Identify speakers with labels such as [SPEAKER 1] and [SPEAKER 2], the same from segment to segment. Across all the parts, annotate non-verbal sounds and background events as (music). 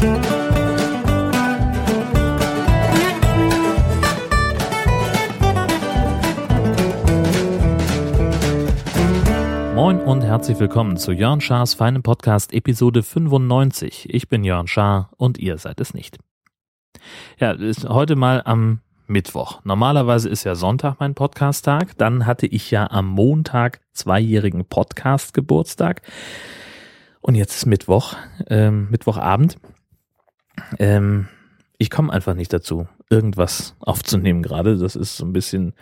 [SPEAKER 1] Moin und herzlich willkommen zu Jörn Schars feinem Podcast Episode 95. Ich bin Jörn Schaar und ihr seid es nicht. Ja, ist heute mal am Mittwoch. Normalerweise ist ja Sonntag mein Podcast-Tag. Dann hatte ich ja am Montag zweijährigen Podcast-Geburtstag. Und jetzt ist Mittwoch, ähm, Mittwochabend. Ähm, ich komme einfach nicht dazu, irgendwas aufzunehmen gerade. Das ist so ein bisschen,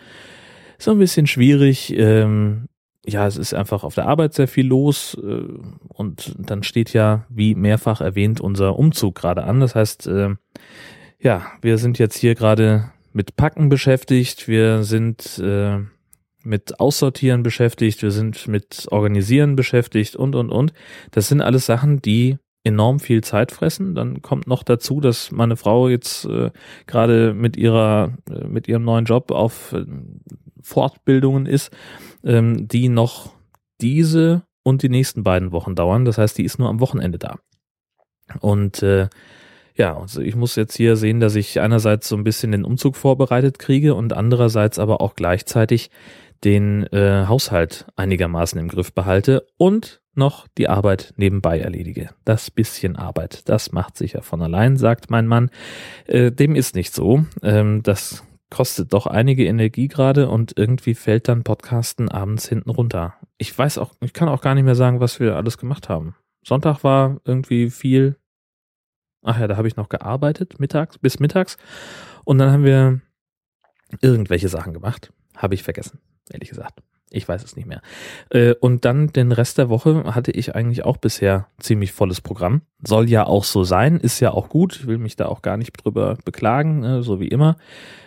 [SPEAKER 1] so ein bisschen schwierig. Ähm, ja, es ist einfach auf der Arbeit sehr viel los äh, und dann steht ja, wie mehrfach erwähnt, unser Umzug gerade an. Das heißt, äh, ja, wir sind jetzt hier gerade mit Packen beschäftigt, wir sind äh, mit Aussortieren beschäftigt, wir sind mit Organisieren beschäftigt und, und, und. Das sind alles Sachen, die enorm viel Zeit fressen. Dann kommt noch dazu, dass meine Frau jetzt äh, gerade mit ihrer, äh, mit ihrem neuen Job auf äh, Fortbildungen ist, ähm, die noch diese und die nächsten beiden Wochen dauern. Das heißt, die ist nur am Wochenende da. Und äh, ja, also ich muss jetzt hier sehen, dass ich einerseits so ein bisschen den Umzug vorbereitet kriege und andererseits aber auch gleichzeitig den äh, Haushalt einigermaßen im Griff behalte und noch die Arbeit nebenbei erledige. Das bisschen Arbeit, das macht sich ja von allein, sagt mein Mann. Äh, dem ist nicht so. Ähm, das kostet doch einige Energie gerade und irgendwie fällt dann Podcasten abends hinten runter. Ich weiß auch, ich kann auch gar nicht mehr sagen, was wir alles gemacht haben. Sonntag war irgendwie viel Ach ja, da habe ich noch gearbeitet, mittags, bis mittags. Und dann haben wir irgendwelche Sachen gemacht. Habe ich vergessen, ehrlich gesagt. Ich weiß es nicht mehr. Äh, und dann den Rest der Woche hatte ich eigentlich auch bisher ziemlich volles Programm. Soll ja auch so sein, ist ja auch gut. Ich will mich da auch gar nicht drüber beklagen, ne, so wie immer.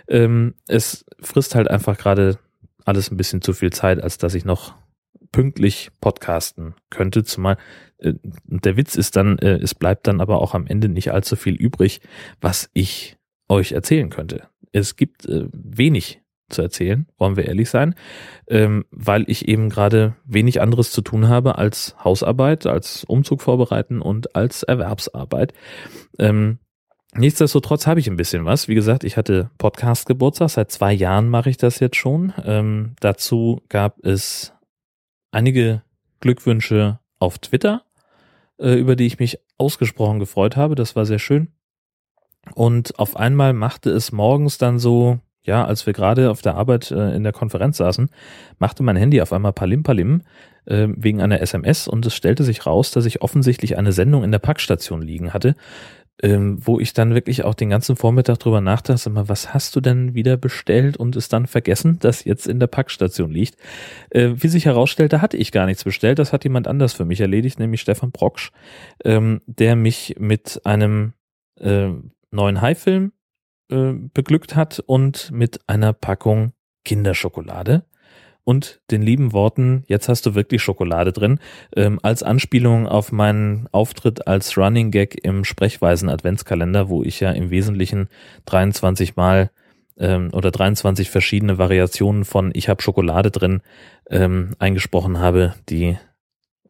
[SPEAKER 1] Ähm, es frisst halt einfach gerade alles ein bisschen zu viel Zeit, als dass ich noch pünktlich podcasten könnte, zumal äh, der Witz ist dann, äh, es bleibt dann aber auch am Ende nicht allzu viel übrig, was ich euch erzählen könnte. Es gibt äh, wenig zu erzählen, wollen wir ehrlich sein, ähm, weil ich eben gerade wenig anderes zu tun habe als Hausarbeit, als Umzug vorbereiten und als Erwerbsarbeit. Ähm, Nichtsdestotrotz habe ich ein bisschen was. Wie gesagt, ich hatte Podcast-Geburtstag. Seit zwei Jahren mache ich das jetzt schon. Ähm, dazu gab es einige Glückwünsche auf Twitter, äh, über die ich mich ausgesprochen gefreut habe. Das war sehr schön. Und auf einmal machte es morgens dann so, ja, als wir gerade auf der Arbeit äh, in der Konferenz saßen, machte mein Handy auf einmal Palim Palim äh, wegen einer SMS und es stellte sich raus, dass ich offensichtlich eine Sendung in der Packstation liegen hatte, ähm, wo ich dann wirklich auch den ganzen Vormittag drüber nachdachte, mal, was hast du denn wieder bestellt und es dann vergessen, dass jetzt in der Packstation liegt. Äh, wie sich herausstellte, hatte ich gar nichts bestellt, das hat jemand anders für mich erledigt, nämlich Stefan Brocksch, ähm, der mich mit einem äh, neuen Haifilm äh, beglückt hat und mit einer Packung Kinderschokolade. Und den lieben Worten, jetzt hast du wirklich Schokolade drin, ähm, als Anspielung auf meinen Auftritt als Running Gag im Sprechweisen Adventskalender, wo ich ja im Wesentlichen 23 Mal ähm, oder 23 verschiedene Variationen von Ich habe Schokolade drin ähm, eingesprochen habe, die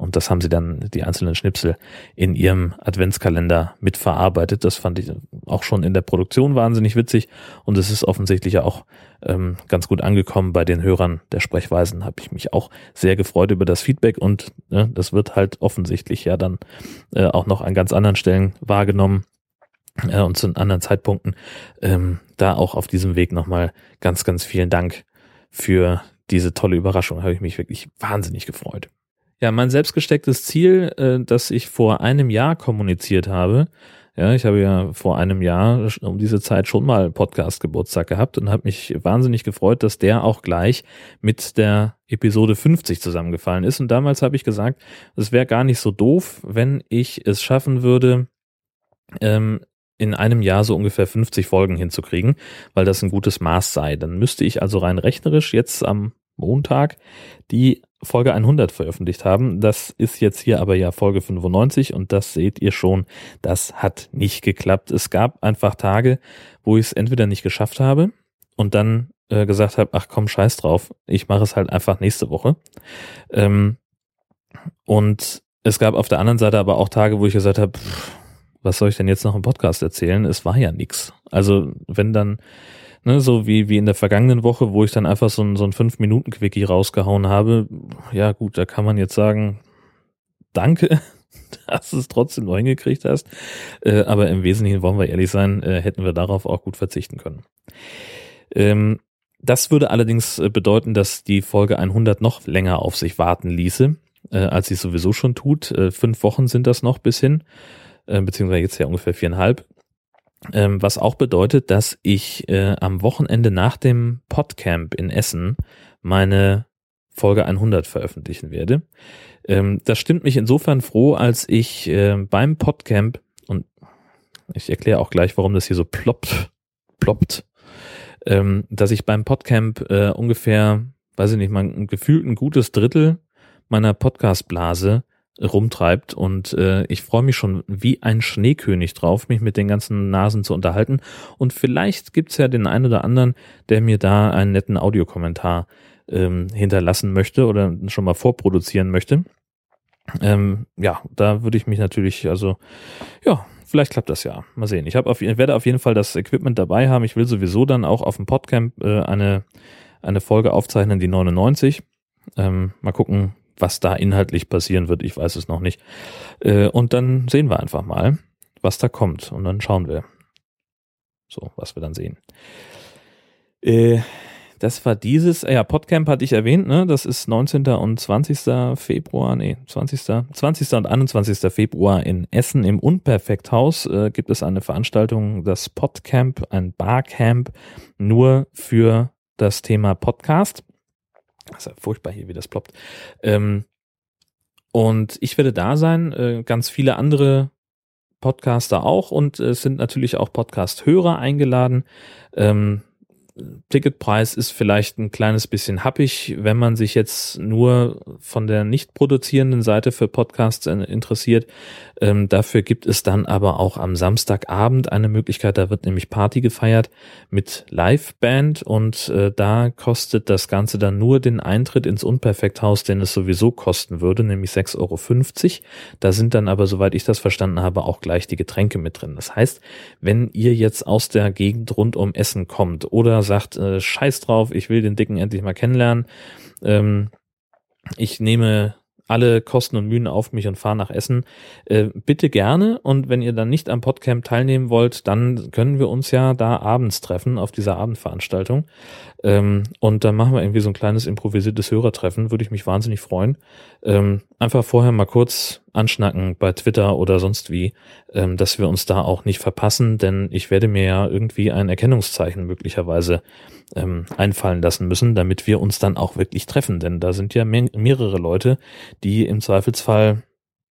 [SPEAKER 1] und das haben sie dann, die einzelnen Schnipsel, in ihrem Adventskalender mitverarbeitet. Das fand ich auch schon in der Produktion wahnsinnig witzig. Und es ist offensichtlich ja auch ähm, ganz gut angekommen bei den Hörern der Sprechweisen. Habe ich mich auch sehr gefreut über das Feedback. Und äh, das wird halt offensichtlich ja dann äh, auch noch an ganz anderen Stellen wahrgenommen äh, und zu anderen Zeitpunkten. Ähm, da auch auf diesem Weg nochmal ganz, ganz vielen Dank für diese tolle Überraschung. Habe ich mich wirklich wahnsinnig gefreut. Ja, mein selbstgestecktes Ziel, äh, das ich vor einem Jahr kommuniziert habe, ja, ich habe ja vor einem Jahr um diese Zeit schon mal Podcast-Geburtstag gehabt und habe mich wahnsinnig gefreut, dass der auch gleich mit der Episode 50 zusammengefallen ist. Und damals habe ich gesagt, es wäre gar nicht so doof, wenn ich es schaffen würde, ähm, in einem Jahr so ungefähr 50 Folgen hinzukriegen, weil das ein gutes Maß sei. Dann müsste ich also rein rechnerisch jetzt am Montag die Folge 100 veröffentlicht haben. Das ist jetzt hier aber ja Folge 95 und das seht ihr schon, das hat nicht geklappt. Es gab einfach Tage, wo ich es entweder nicht geschafft habe und dann äh, gesagt habe, ach komm, scheiß drauf, ich mache es halt einfach nächste Woche. Ähm, und es gab auf der anderen Seite aber auch Tage, wo ich gesagt habe, was soll ich denn jetzt noch im Podcast erzählen? Es war ja nix. Also wenn dann, ne, so wie, wie in der vergangenen Woche, wo ich dann einfach so ein, so ein Fünf-Minuten-Quickie rausgehauen habe, ja gut, da kann man jetzt sagen, danke, (laughs) dass du es trotzdem noch hingekriegt hast. Äh, aber im Wesentlichen, wollen wir ehrlich sein, äh, hätten wir darauf auch gut verzichten können. Ähm, das würde allerdings äh, bedeuten, dass die Folge 100 noch länger auf sich warten ließe, äh, als sie sowieso schon tut. Äh, fünf Wochen sind das noch bis hin, äh, beziehungsweise jetzt ja ungefähr viereinhalb. Ähm, was auch bedeutet, dass ich äh, am Wochenende nach dem Podcamp in Essen meine Folge 100 veröffentlichen werde. Ähm, das stimmt mich insofern froh, als ich äh, beim Podcamp, und ich erkläre auch gleich, warum das hier so ploppt, ploppt, ähm, dass ich beim Podcamp äh, ungefähr, weiß ich nicht, mal gefühlt ein gutes Drittel meiner Podcastblase rumtreibt und äh, ich freue mich schon wie ein Schneekönig drauf, mich mit den ganzen Nasen zu unterhalten und vielleicht gibt's ja den einen oder anderen, der mir da einen netten Audiokommentar ähm, hinterlassen möchte oder schon mal vorproduzieren möchte. Ähm, ja, da würde ich mich natürlich, also ja, vielleicht klappt das ja. Mal sehen. Ich habe auf, werde auf jeden Fall das Equipment dabei haben. Ich will sowieso dann auch auf dem Podcamp äh, eine eine Folge aufzeichnen, die 99. Ähm, mal gucken, was da inhaltlich passieren wird. Ich weiß es noch nicht. Äh, und dann sehen wir einfach mal, was da kommt. Und dann schauen wir. So, was wir dann sehen. Äh, das war dieses, ja, Podcamp hatte ich erwähnt, ne? Das ist 19. und 20. Februar, nee, 20. 20. und 21. Februar in Essen im Unperfekthaus äh, gibt es eine Veranstaltung, das Podcamp, ein Barcamp, nur für das Thema Podcast. Das ist ja furchtbar hier, wie das ploppt. Ähm, und ich werde da sein, äh, ganz viele andere Podcaster auch und es sind natürlich auch Podcast-Hörer eingeladen. Ähm, Ticketpreis ist vielleicht ein kleines bisschen happig, wenn man sich jetzt nur von der nicht produzierenden Seite für Podcasts interessiert. Ähm, dafür gibt es dann aber auch am Samstagabend eine Möglichkeit, da wird nämlich Party gefeiert mit Liveband und äh, da kostet das Ganze dann nur den Eintritt ins Unperfekthaus, den es sowieso kosten würde, nämlich 6,50 Euro. Da sind dann aber, soweit ich das verstanden habe, auch gleich die Getränke mit drin. Das heißt, wenn ihr jetzt aus der Gegend rund um Essen kommt oder sagt, äh, scheiß drauf, ich will den Dicken endlich mal kennenlernen. Ähm, ich nehme alle Kosten und Mühen auf mich und fahre nach Essen. Äh, bitte gerne. Und wenn ihr dann nicht am Podcamp teilnehmen wollt, dann können wir uns ja da abends treffen auf dieser Abendveranstaltung. Ähm, und dann machen wir irgendwie so ein kleines improvisiertes Hörertreffen. Würde ich mich wahnsinnig freuen. Ähm, einfach vorher mal kurz anschnacken bei Twitter oder sonst wie, ähm, dass wir uns da auch nicht verpassen, denn ich werde mir ja irgendwie ein Erkennungszeichen möglicherweise ähm, einfallen lassen müssen, damit wir uns dann auch wirklich treffen, denn da sind ja mehr, mehrere Leute, die im Zweifelsfall,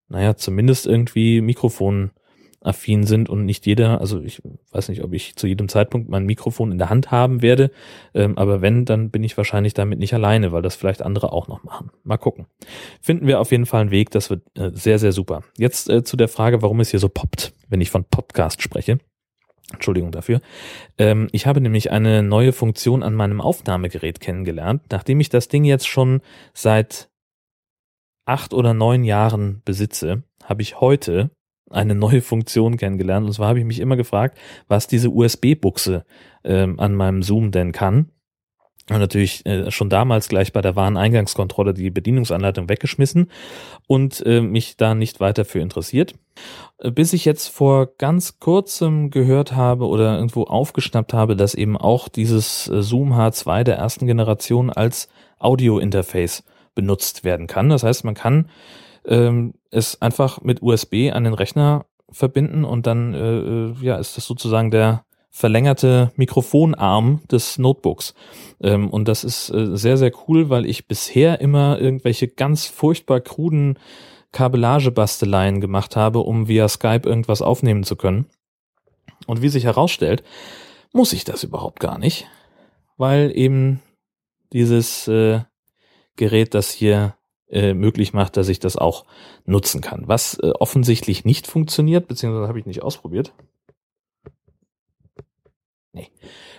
[SPEAKER 1] naja, zumindest irgendwie Mikrofon affin sind und nicht jeder, also ich weiß nicht, ob ich zu jedem Zeitpunkt mein Mikrofon in der Hand haben werde, ähm, aber wenn, dann bin ich wahrscheinlich damit nicht alleine, weil das vielleicht andere auch noch machen. Mal gucken. Finden wir auf jeden Fall einen Weg, das wird äh, sehr, sehr super. Jetzt äh, zu der Frage, warum es hier so poppt, wenn ich von Podcast spreche. Entschuldigung dafür. Ähm, ich habe nämlich eine neue Funktion an meinem Aufnahmegerät kennengelernt, nachdem ich das Ding jetzt schon seit acht oder neun Jahren besitze, habe ich heute eine neue Funktion kennengelernt. Und zwar habe ich mich immer gefragt, was diese USB-Buchse ähm, an meinem Zoom denn kann. Und natürlich äh, schon damals gleich bei der Wareneingangskontrolle die Bedienungsanleitung weggeschmissen und äh, mich da nicht weiter für interessiert. Äh, bis ich jetzt vor ganz kurzem gehört habe oder irgendwo aufgeschnappt habe, dass eben auch dieses äh, Zoom H2 der ersten Generation als Audio-Interface benutzt werden kann. Das heißt, man kann ähm, es einfach mit USB an den Rechner verbinden und dann äh, äh, ja ist das sozusagen der verlängerte Mikrofonarm des Notebooks. Ähm, und das ist äh, sehr, sehr cool, weil ich bisher immer irgendwelche ganz furchtbar kruden Kabelagebasteleien gemacht habe, um via Skype irgendwas aufnehmen zu können. Und wie sich herausstellt, muss ich das überhaupt gar nicht, weil eben dieses äh, Gerät das hier äh, möglich macht, dass ich das auch nutzen kann. Was äh, offensichtlich nicht funktioniert, beziehungsweise habe ich nicht ausprobiert. Nee.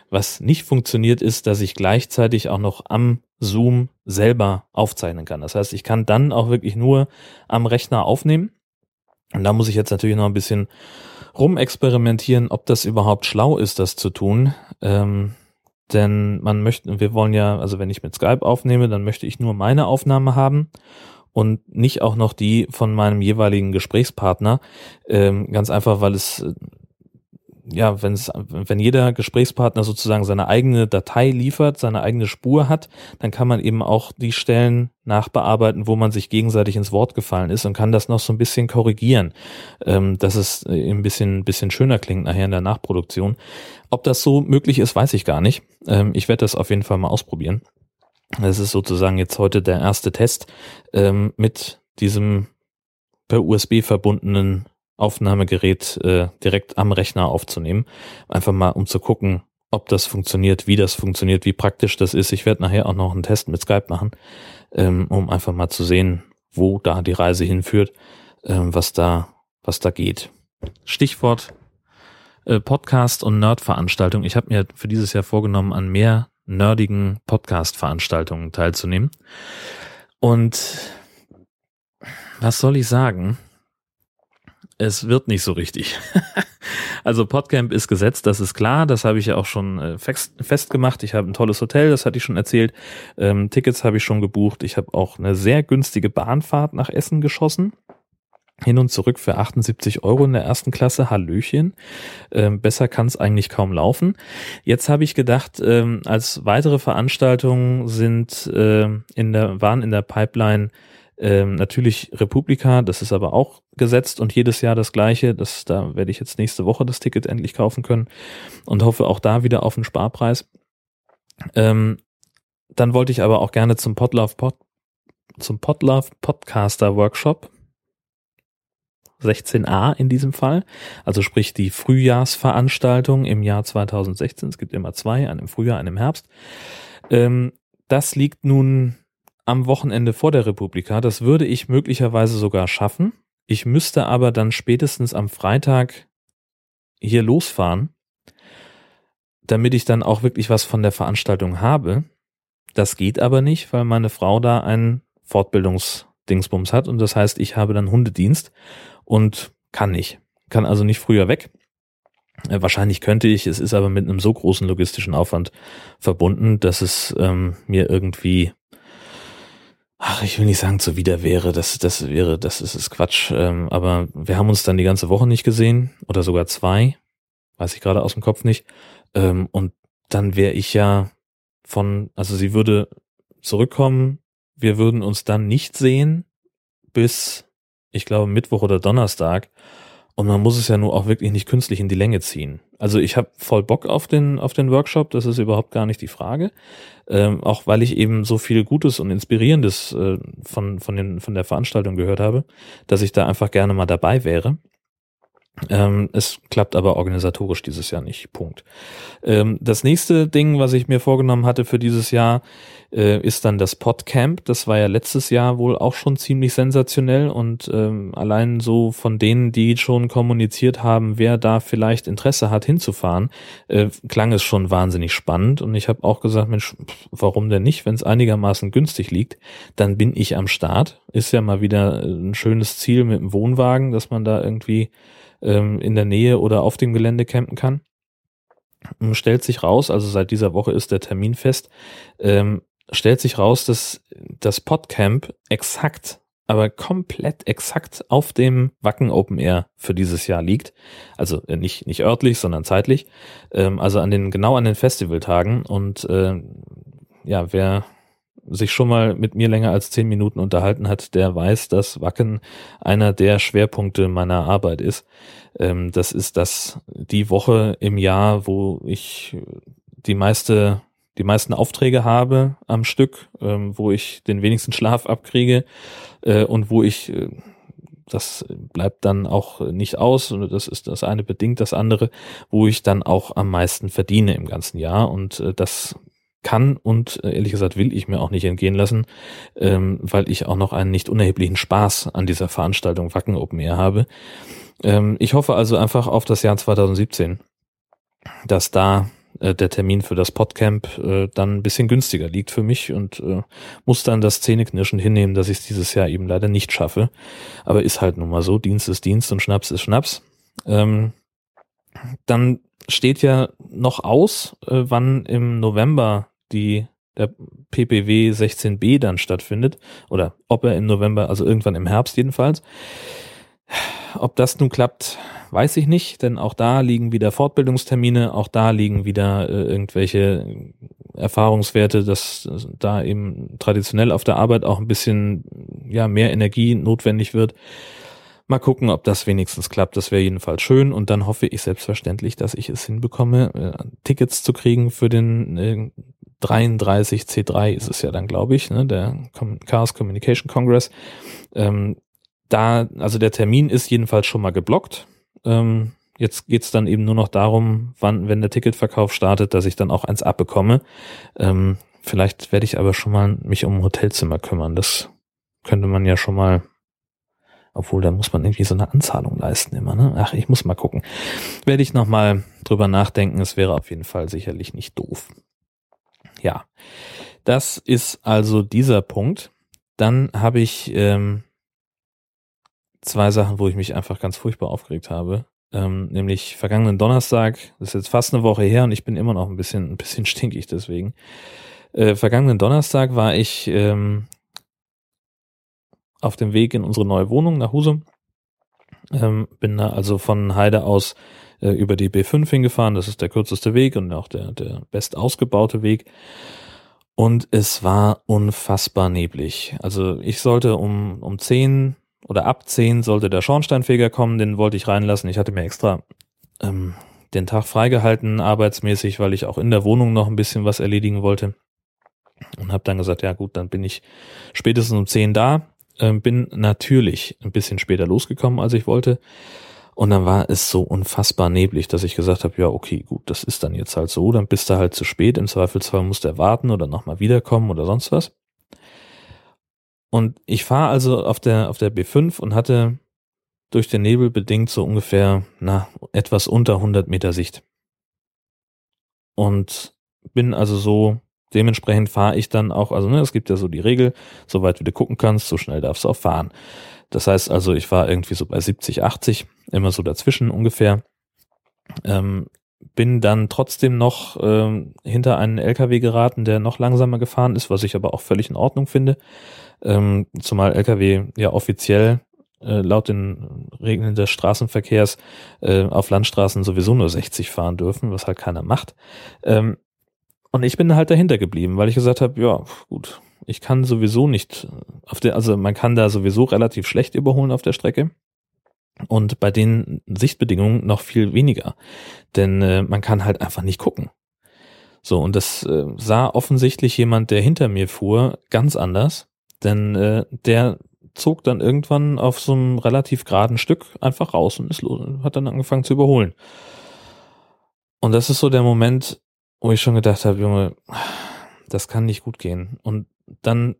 [SPEAKER 1] Was nicht funktioniert, ist, dass ich gleichzeitig auch noch am Zoom selber aufzeichnen kann. Das heißt, ich kann dann auch wirklich nur am Rechner aufnehmen Und da muss ich jetzt natürlich noch ein bisschen rumexperimentieren, ob das überhaupt schlau ist, das zu tun. Ähm, denn man möchte, wir wollen ja, also wenn ich mit Skype aufnehme, dann möchte ich nur meine Aufnahme haben und nicht auch noch die von meinem jeweiligen Gesprächspartner. Ähm, ganz einfach, weil es ja, wenn es, wenn jeder Gesprächspartner sozusagen seine eigene Datei liefert, seine eigene Spur hat, dann kann man eben auch die Stellen nachbearbeiten, wo man sich gegenseitig ins Wort gefallen ist und kann das noch so ein bisschen korrigieren, ähm, dass es ein bisschen, bisschen schöner klingt nachher in der Nachproduktion. Ob das so möglich ist, weiß ich gar nicht. Ähm, ich werde das auf jeden Fall mal ausprobieren. Das ist sozusagen jetzt heute der erste Test ähm, mit diesem per USB verbundenen Aufnahmegerät äh, direkt am Rechner aufzunehmen. Einfach mal, um zu gucken, ob das funktioniert, wie das funktioniert, wie praktisch das ist. Ich werde nachher auch noch einen Test mit Skype machen, ähm, um einfach mal zu sehen, wo da die Reise hinführt, ähm, was da, was da geht. Stichwort äh, Podcast und Nerd-Veranstaltung. Ich habe mir für dieses Jahr vorgenommen, an mehr nerdigen Podcast-Veranstaltungen teilzunehmen. Und was soll ich sagen? Es wird nicht so richtig. (laughs) also Podcamp ist gesetzt, das ist klar, das habe ich ja auch schon äh, fest, festgemacht. Ich habe ein tolles Hotel, das hatte ich schon erzählt. Ähm, Tickets habe ich schon gebucht. Ich habe auch eine sehr günstige Bahnfahrt nach Essen geschossen. Hin und zurück für 78 Euro in der ersten Klasse. Hallöchen. Ähm, besser kann es eigentlich kaum laufen. Jetzt habe ich gedacht, ähm, als weitere Veranstaltungen sind äh, in der, waren in der Pipeline ähm, natürlich Republika, das ist aber auch gesetzt und jedes Jahr das gleiche. Das, da werde ich jetzt nächste Woche das Ticket endlich kaufen können und hoffe auch da wieder auf einen Sparpreis. Ähm, dann wollte ich aber auch gerne zum Podlove Pod, zum Podlove Podcaster Workshop 16a in diesem Fall, also sprich die Frühjahrsveranstaltung im Jahr 2016. Es gibt immer zwei, einen im Frühjahr, einen im Herbst. Ähm, das liegt nun am Wochenende vor der Republika. Das würde ich möglicherweise sogar schaffen. Ich müsste aber dann spätestens am Freitag hier losfahren, damit ich dann auch wirklich was von der Veranstaltung habe. Das geht aber nicht, weil meine Frau da einen Fortbildungsdingsbums hat und das heißt, ich habe dann Hundedienst und kann nicht. Kann also nicht früher weg. Äh, wahrscheinlich könnte ich, es ist aber mit einem so großen logistischen Aufwand verbunden, dass es ähm, mir irgendwie ach, ich will nicht sagen zuwider wäre, das, das wäre, das ist, ist Quatsch. Ähm, aber wir haben uns dann die ganze Woche nicht gesehen oder sogar zwei, weiß ich gerade aus dem Kopf nicht. Ähm, und dann wäre ich ja von, also sie würde zurückkommen, wir würden uns dann nicht sehen bis, ich glaube, Mittwoch oder Donnerstag. Und man muss es ja nur auch wirklich nicht künstlich in die Länge ziehen. Also ich habe voll Bock auf den, auf den Workshop, das ist überhaupt gar nicht die Frage. Ähm, auch weil ich eben so viel Gutes und Inspirierendes äh, von, von, den, von der Veranstaltung gehört habe, dass ich da einfach gerne mal dabei wäre. Ähm, es klappt aber organisatorisch dieses Jahr nicht. Punkt. Ähm, das nächste Ding, was ich mir vorgenommen hatte für dieses Jahr, äh, ist dann das Podcamp. Das war ja letztes Jahr wohl auch schon ziemlich sensationell und ähm, allein so von denen, die schon kommuniziert haben, wer da vielleicht Interesse hat hinzufahren, äh, klang es schon wahnsinnig spannend. Und ich habe auch gesagt, Mensch, warum denn nicht? Wenn es einigermaßen günstig liegt, dann bin ich am Start. Ist ja mal wieder ein schönes Ziel mit dem Wohnwagen, dass man da irgendwie ähm, in der Nähe oder auf dem Gelände campen kann. Stellt sich raus, also seit dieser Woche ist der Termin fest, ähm, stellt sich raus, dass das Podcamp exakt, aber komplett exakt auf dem Wacken Open Air für dieses Jahr liegt. Also äh, nicht, nicht örtlich, sondern zeitlich. Ähm, also an den, genau an den Festivaltagen. Und äh, ja, wer sich schon mal mit mir länger als zehn Minuten unterhalten hat, der weiß, dass Wacken einer der Schwerpunkte meiner Arbeit ist. Ähm, das ist das die Woche im Jahr, wo ich die meiste die meisten Aufträge habe am Stück, ähm, wo ich den wenigsten Schlaf abkriege äh, und wo ich äh, das bleibt dann auch nicht aus und das ist das eine bedingt das andere, wo ich dann auch am meisten verdiene im ganzen Jahr und äh, das kann und äh, ehrlich gesagt will ich mir auch nicht entgehen lassen, ähm, weil ich auch noch einen nicht unerheblichen Spaß an dieser Veranstaltung Wacken Open Air habe. Ähm, ich hoffe also einfach auf das Jahr 2017, dass da äh, der Termin für das Podcamp äh, dann ein bisschen günstiger liegt für mich und äh, muss dann das Zähneknirschen hinnehmen, dass ich es dieses Jahr eben leider nicht schaffe. Aber ist halt nun mal so, Dienst ist Dienst und Schnaps ist Schnaps. Ähm, dann steht ja noch aus, äh, wann im November die der PPW 16b dann stattfindet oder ob er im November, also irgendwann im Herbst jedenfalls. Ob das nun klappt, weiß ich nicht, denn auch da liegen wieder Fortbildungstermine, auch da liegen wieder äh, irgendwelche Erfahrungswerte, dass da eben traditionell auf der Arbeit auch ein bisschen ja mehr Energie notwendig wird. Mal gucken, ob das wenigstens klappt. Das wäre jedenfalls schön. Und dann hoffe ich selbstverständlich, dass ich es hinbekomme, äh, Tickets zu kriegen für den äh, 33 C3 ist es ja dann, glaube ich, ne, der Chaos Communication Congress. Ähm, da, also der Termin ist jedenfalls schon mal geblockt. Ähm, jetzt geht's dann eben nur noch darum, wann, wenn der Ticketverkauf startet, dass ich dann auch eins abbekomme. Ähm, vielleicht werde ich aber schon mal mich um ein Hotelzimmer kümmern. Das könnte man ja schon mal, obwohl da muss man irgendwie so eine Anzahlung leisten immer. Ne? Ach, ich muss mal gucken. Werde ich noch mal drüber nachdenken. Es wäre auf jeden Fall sicherlich nicht doof. Ja, das ist also dieser Punkt. Dann habe ich ähm, zwei Sachen, wo ich mich einfach ganz furchtbar aufgeregt habe. Ähm, nämlich vergangenen Donnerstag, das ist jetzt fast eine Woche her und ich bin immer noch ein bisschen, ein bisschen (laughs) stinkig deswegen. Äh, vergangenen Donnerstag war ich ähm, auf dem Weg in unsere neue Wohnung nach Husum. Ähm, bin da also von Heide aus äh, über die B5 hingefahren. Das ist der kürzeste Weg und auch der, der best ausgebaute Weg. Und es war unfassbar neblig. Also ich sollte um, um 10 oder ab 10 sollte der Schornsteinfeger kommen, den wollte ich reinlassen. Ich hatte mir extra ähm, den Tag freigehalten, arbeitsmäßig, weil ich auch in der Wohnung noch ein bisschen was erledigen wollte. Und habe dann gesagt, ja gut, dann bin ich spätestens um 10 da. Ähm, bin natürlich ein bisschen später losgekommen, als ich wollte. Und dann war es so unfassbar neblig, dass ich gesagt habe, ja, okay, gut, das ist dann jetzt halt so, dann bist du halt zu spät, im Zweifelsfall musst du warten oder nochmal wiederkommen oder sonst was. Und ich fahre also auf der, auf der B5 und hatte durch den Nebel bedingt so ungefähr, na, etwas unter 100 Meter Sicht. Und bin also so, dementsprechend fahre ich dann auch, also ne, es gibt ja so die Regel, so weit wie du gucken kannst, so schnell darfst du auch fahren. Das heißt also, ich war irgendwie so bei 70, 80, immer so dazwischen ungefähr. Ähm, bin dann trotzdem noch ähm, hinter einen LKW geraten, der noch langsamer gefahren ist, was ich aber auch völlig in Ordnung finde. Ähm, zumal LKW ja offiziell äh, laut den Regeln des Straßenverkehrs äh, auf Landstraßen sowieso nur 60 fahren dürfen, was halt keiner macht. Ähm, und ich bin halt dahinter geblieben, weil ich gesagt habe, ja, gut, ich kann sowieso nicht auf der, also man kann da sowieso relativ schlecht überholen auf der Strecke. Und bei den Sichtbedingungen noch viel weniger. Denn äh, man kann halt einfach nicht gucken. So, und das äh, sah offensichtlich jemand, der hinter mir fuhr, ganz anders. Denn äh, der zog dann irgendwann auf so einem relativ geraden Stück einfach raus und ist los, hat dann angefangen zu überholen. Und das ist so der Moment, wo ich schon gedacht habe, Junge, das kann nicht gut gehen. Und dann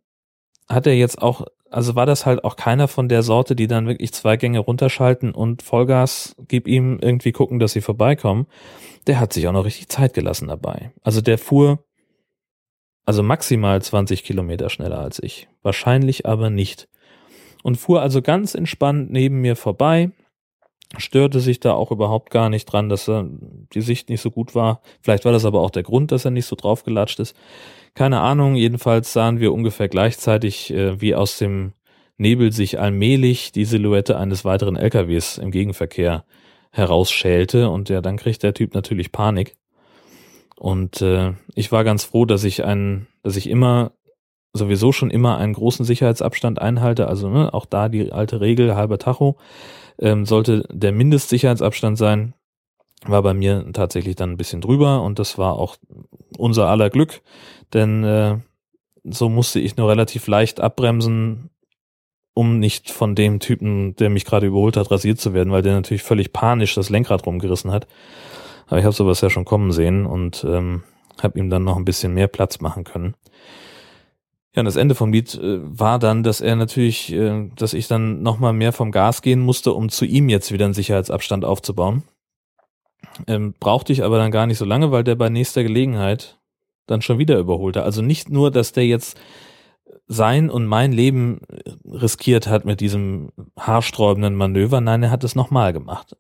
[SPEAKER 1] hat er jetzt auch, also war das halt auch keiner von der Sorte, die dann wirklich zwei Gänge runterschalten und Vollgas, gib ihm irgendwie gucken, dass sie vorbeikommen. Der hat sich auch noch richtig Zeit gelassen dabei. Also der fuhr also maximal 20 Kilometer schneller als ich. Wahrscheinlich aber nicht. Und fuhr also ganz entspannt neben mir vorbei, störte sich da auch überhaupt gar nicht dran, dass er die Sicht nicht so gut war. Vielleicht war das aber auch der Grund, dass er nicht so draufgelatscht ist. Keine Ahnung, jedenfalls sahen wir ungefähr gleichzeitig, äh, wie aus dem Nebel sich allmählich die Silhouette eines weiteren LKWs im Gegenverkehr herausschälte und ja, dann kriegt der Typ natürlich Panik. Und äh, ich war ganz froh, dass ich einen, dass ich immer sowieso schon immer einen großen Sicherheitsabstand einhalte. Also ne, auch da die alte Regel halber Tacho ähm, sollte der Mindestsicherheitsabstand sein. War bei mir tatsächlich dann ein bisschen drüber und das war auch unser aller Glück, denn äh, so musste ich nur relativ leicht abbremsen, um nicht von dem Typen, der mich gerade überholt hat, rasiert zu werden, weil der natürlich völlig panisch das Lenkrad rumgerissen hat. Aber ich habe sowas ja schon kommen sehen und ähm, habe ihm dann noch ein bisschen mehr Platz machen können. Ja, und das Ende vom Lied äh, war dann, dass er natürlich, äh, dass ich dann nochmal mehr vom Gas gehen musste, um zu ihm jetzt wieder einen Sicherheitsabstand aufzubauen. Ähm, brauchte ich aber dann gar nicht so lange, weil der bei nächster Gelegenheit dann schon wieder überholte. Also nicht nur, dass der jetzt sein und mein Leben riskiert hat mit diesem haarsträubenden Manöver, nein, er hat es nochmal gemacht.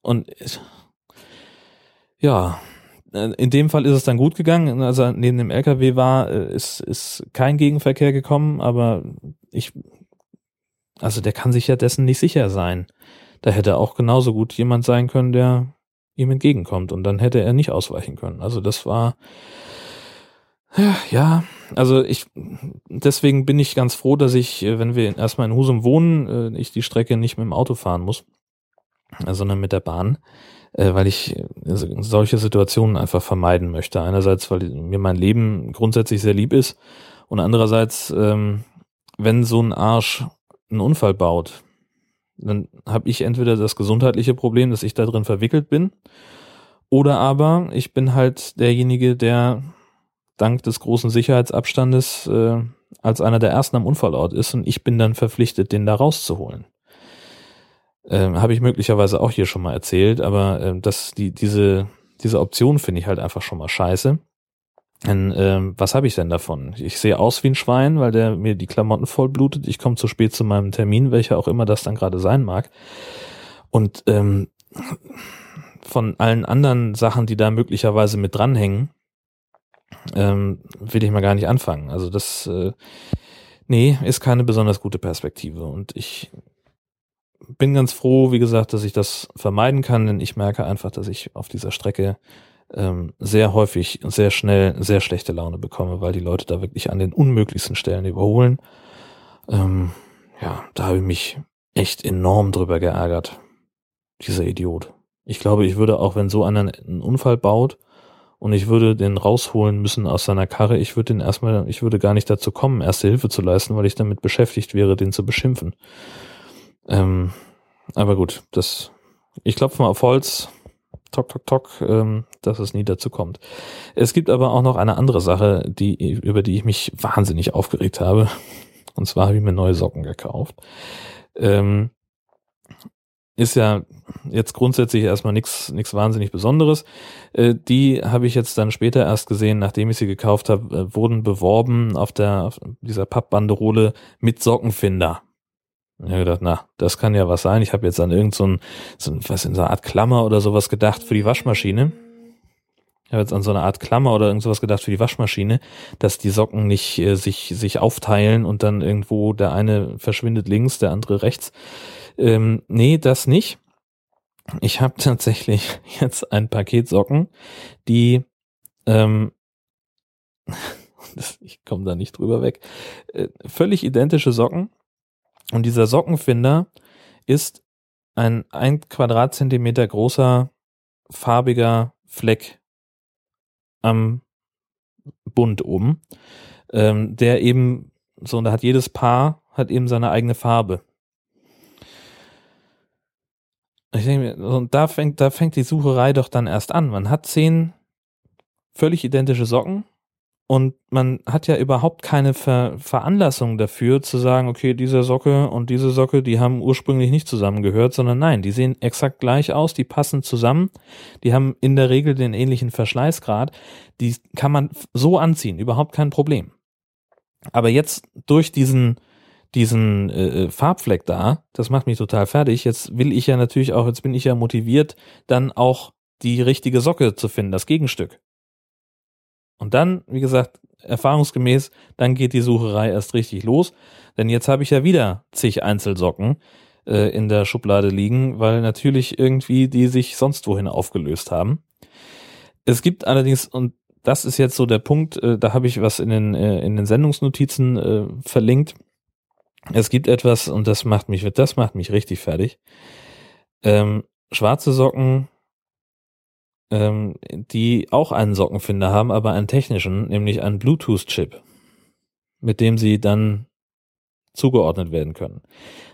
[SPEAKER 1] Und ja, in dem Fall ist es dann gut gegangen. Als er neben dem LKW war, äh, ist, ist kein Gegenverkehr gekommen, aber ich, also der kann sich ja dessen nicht sicher sein. Da hätte auch genauso gut jemand sein können, der ihm entgegenkommt und dann hätte er nicht ausweichen können. Also das war, ja, also ich, deswegen bin ich ganz froh, dass ich, äh, wenn wir erstmal in Husum wohnen, äh, ich die Strecke nicht mit dem Auto fahren muss, sondern mit der Bahn, äh, weil ich solche Situationen einfach vermeiden möchte. Einerseits, weil mir mein Leben grundsätzlich sehr lieb ist und andererseits, ähm, wenn so ein Arsch einen Unfall baut, dann habe ich entweder das gesundheitliche Problem, dass ich da drin verwickelt bin, oder aber ich bin halt derjenige, der dank des großen Sicherheitsabstandes äh, als einer der ersten am Unfallort ist und ich bin dann verpflichtet, den da rauszuholen. Ähm, Habe ich möglicherweise auch hier schon mal erzählt, aber äh, das, die, diese, diese Option finde ich halt einfach schon mal scheiße. Denn, ähm, was habe ich denn davon? Ich sehe aus wie ein Schwein, weil der mir die Klamotten voll blutet. Ich komme zu spät zu meinem Termin, welcher auch immer das dann gerade sein mag. Und ähm, von allen anderen Sachen, die da möglicherweise mit dranhängen, ähm, will ich mal gar nicht anfangen. Also das, äh, nee, ist keine besonders gute Perspektive. Und ich bin ganz froh, wie gesagt, dass ich das vermeiden kann, denn ich merke einfach, dass ich auf dieser Strecke ähm, sehr häufig, sehr schnell, sehr schlechte Laune bekomme, weil die Leute da wirklich an den unmöglichsten Stellen überholen. Ähm, ja, da habe ich mich echt enorm drüber geärgert. Dieser Idiot. Ich glaube, ich würde auch, wenn so einer einen Unfall baut und ich würde den rausholen müssen aus seiner Karre, ich würde den erstmal, ich würde gar nicht dazu kommen, erste Hilfe zu leisten, weil ich damit beschäftigt wäre, den zu beschimpfen. Ähm, aber gut, das, ich klopfe mal auf Holz, tok, tok, tok, ähm, dass es nie dazu kommt. Es gibt aber auch noch eine andere Sache, die, über die ich mich wahnsinnig aufgeregt habe. Und zwar habe ich mir neue Socken gekauft. Ähm, ist ja jetzt grundsätzlich erstmal nichts nichts wahnsinnig Besonderes. Äh, die habe ich jetzt dann später erst gesehen, nachdem ich sie gekauft habe, äh, wurden beworben auf der auf dieser Pappbanderole mit Sockenfinder. Ich habe gedacht, na, das kann ja was sein. Ich habe jetzt an irgendein so, so was in so einer Art Klammer oder sowas gedacht für die Waschmaschine. Ich habe jetzt an so eine Art Klammer oder irgend sowas gedacht für die Waschmaschine, dass die Socken nicht äh, sich sich aufteilen und dann irgendwo der eine verschwindet links, der andere rechts. Ähm, nee, das nicht. Ich habe (laughs) tatsächlich jetzt ein Paket Socken, die ähm, (laughs) ich komme da nicht drüber weg, äh, völlig identische Socken und dieser Sockenfinder ist ein ein Quadratzentimeter großer farbiger Fleck am Bund oben, ähm, der eben so, und da hat jedes Paar hat eben seine eigene Farbe. Ich denke und da fängt, da fängt die Sucherei doch dann erst an. Man hat zehn völlig identische Socken und man hat ja überhaupt keine Ver Veranlassung dafür zu sagen, okay, diese Socke und diese Socke, die haben ursprünglich nicht zusammengehört, sondern nein, die sehen exakt gleich aus, die passen zusammen, die haben in der Regel den ähnlichen Verschleißgrad, die kann man so anziehen, überhaupt kein Problem. Aber jetzt durch diesen diesen äh, äh, Farbfleck da, das macht mich total fertig. Jetzt will ich ja natürlich auch, jetzt bin ich ja motiviert, dann auch die richtige Socke zu finden, das Gegenstück. Und dann, wie gesagt, erfahrungsgemäß, dann geht die Sucherei erst richtig los. Denn jetzt habe ich ja wieder zig Einzelsocken äh, in der Schublade liegen, weil natürlich irgendwie die sich sonst wohin aufgelöst haben. Es gibt allerdings, und das ist jetzt so der Punkt, äh, da habe ich was in den, äh, in den Sendungsnotizen äh, verlinkt. Es gibt etwas, und das macht mich, das macht mich richtig fertig. Ähm, schwarze Socken ähm, die auch einen Sockenfinder haben, aber einen technischen, nämlich einen Bluetooth-Chip, mit dem sie dann zugeordnet werden können.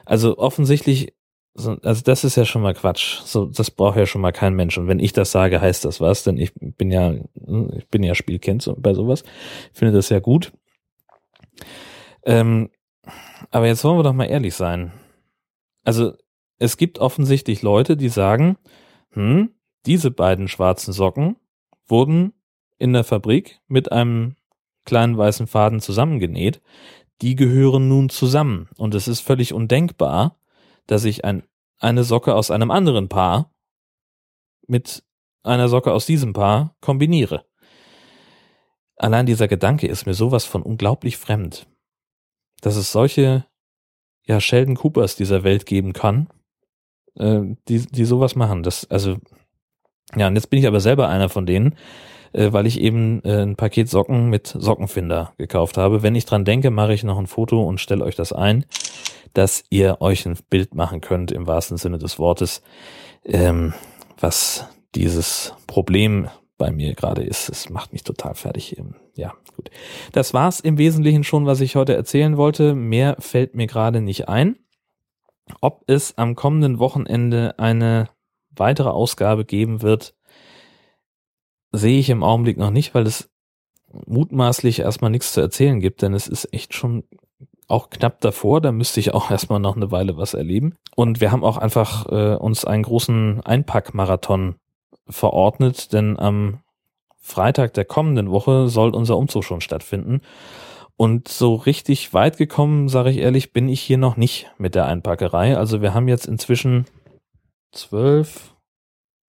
[SPEAKER 1] Also offensichtlich, also das ist ja schon mal Quatsch. So, das braucht ja schon mal kein Mensch. Und wenn ich das sage, heißt das was, denn ich bin ja, ich bin ja Spielkind bei sowas. Ich finde das ja gut. Ähm, aber jetzt wollen wir doch mal ehrlich sein. Also es gibt offensichtlich Leute, die sagen, hm, diese beiden schwarzen Socken wurden in der Fabrik mit einem kleinen weißen Faden zusammengenäht. Die gehören nun zusammen. Und es ist völlig undenkbar, dass ich ein, eine Socke aus einem anderen Paar mit einer Socke aus diesem Paar kombiniere. Allein dieser Gedanke ist mir sowas von unglaublich fremd, dass es solche ja Sheldon Coopers dieser Welt geben kann, äh, die die sowas machen. Das also ja, und jetzt bin ich aber selber einer von denen, äh, weil ich eben äh, ein Paket Socken mit Sockenfinder gekauft habe. Wenn ich dran denke, mache ich noch ein Foto und stelle euch das ein, dass ihr euch ein Bild machen könnt im wahrsten Sinne des Wortes, ähm, was dieses Problem bei mir gerade ist. Es macht mich total fertig. Ja, gut. Das war's im Wesentlichen schon, was ich heute erzählen wollte. Mehr fällt mir gerade nicht ein. Ob es am kommenden Wochenende eine weitere Ausgabe geben wird, sehe ich im Augenblick noch nicht, weil es mutmaßlich erstmal nichts zu erzählen gibt, denn es ist echt schon auch knapp davor, da müsste ich auch (laughs) erstmal noch eine Weile was erleben. Und wir haben auch einfach äh, uns einen großen Einpackmarathon verordnet, denn am Freitag der kommenden Woche soll unser Umzug schon stattfinden. Und so richtig weit gekommen, sage ich ehrlich, bin ich hier noch nicht mit der Einpackerei. Also wir haben jetzt inzwischen zwölf,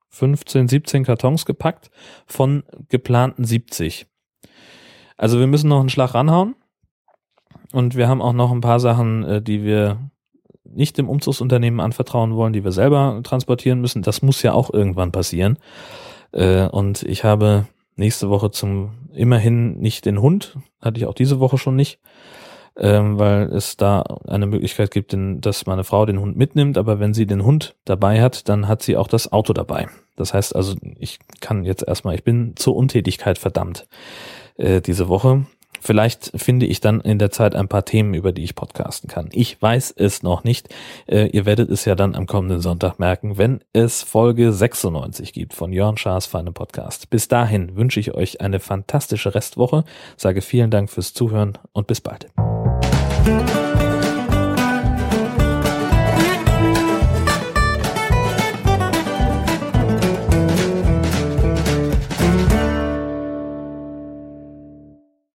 [SPEAKER 1] 15, 17 Kartons gepackt von geplanten 70. Also wir müssen noch einen Schlag ranhauen. Und wir haben auch noch ein paar Sachen, äh, die wir nicht dem Umzugsunternehmen anvertrauen wollen, die wir selber transportieren müssen. Das muss ja auch irgendwann passieren. Äh, und ich habe nächste Woche zum immerhin nicht den Hund, hatte ich auch diese Woche schon nicht, ähm, weil es da eine Möglichkeit gibt, dass meine Frau den Hund mitnimmt, aber wenn sie den Hund dabei hat, dann hat sie auch das Auto dabei. Das heißt also, ich kann jetzt erstmal, ich bin zur Untätigkeit verdammt äh, diese Woche Vielleicht finde ich dann in der Zeit ein paar Themen, über die ich podcasten kann. Ich weiß es noch nicht. Äh, ihr werdet es ja dann am kommenden Sonntag merken, wenn es Folge 96 gibt von Jörn Schaas Feine Podcast. Bis dahin wünsche ich euch eine fantastische Restwoche, sage vielen Dank fürs Zuhören und bis bald. Thank you.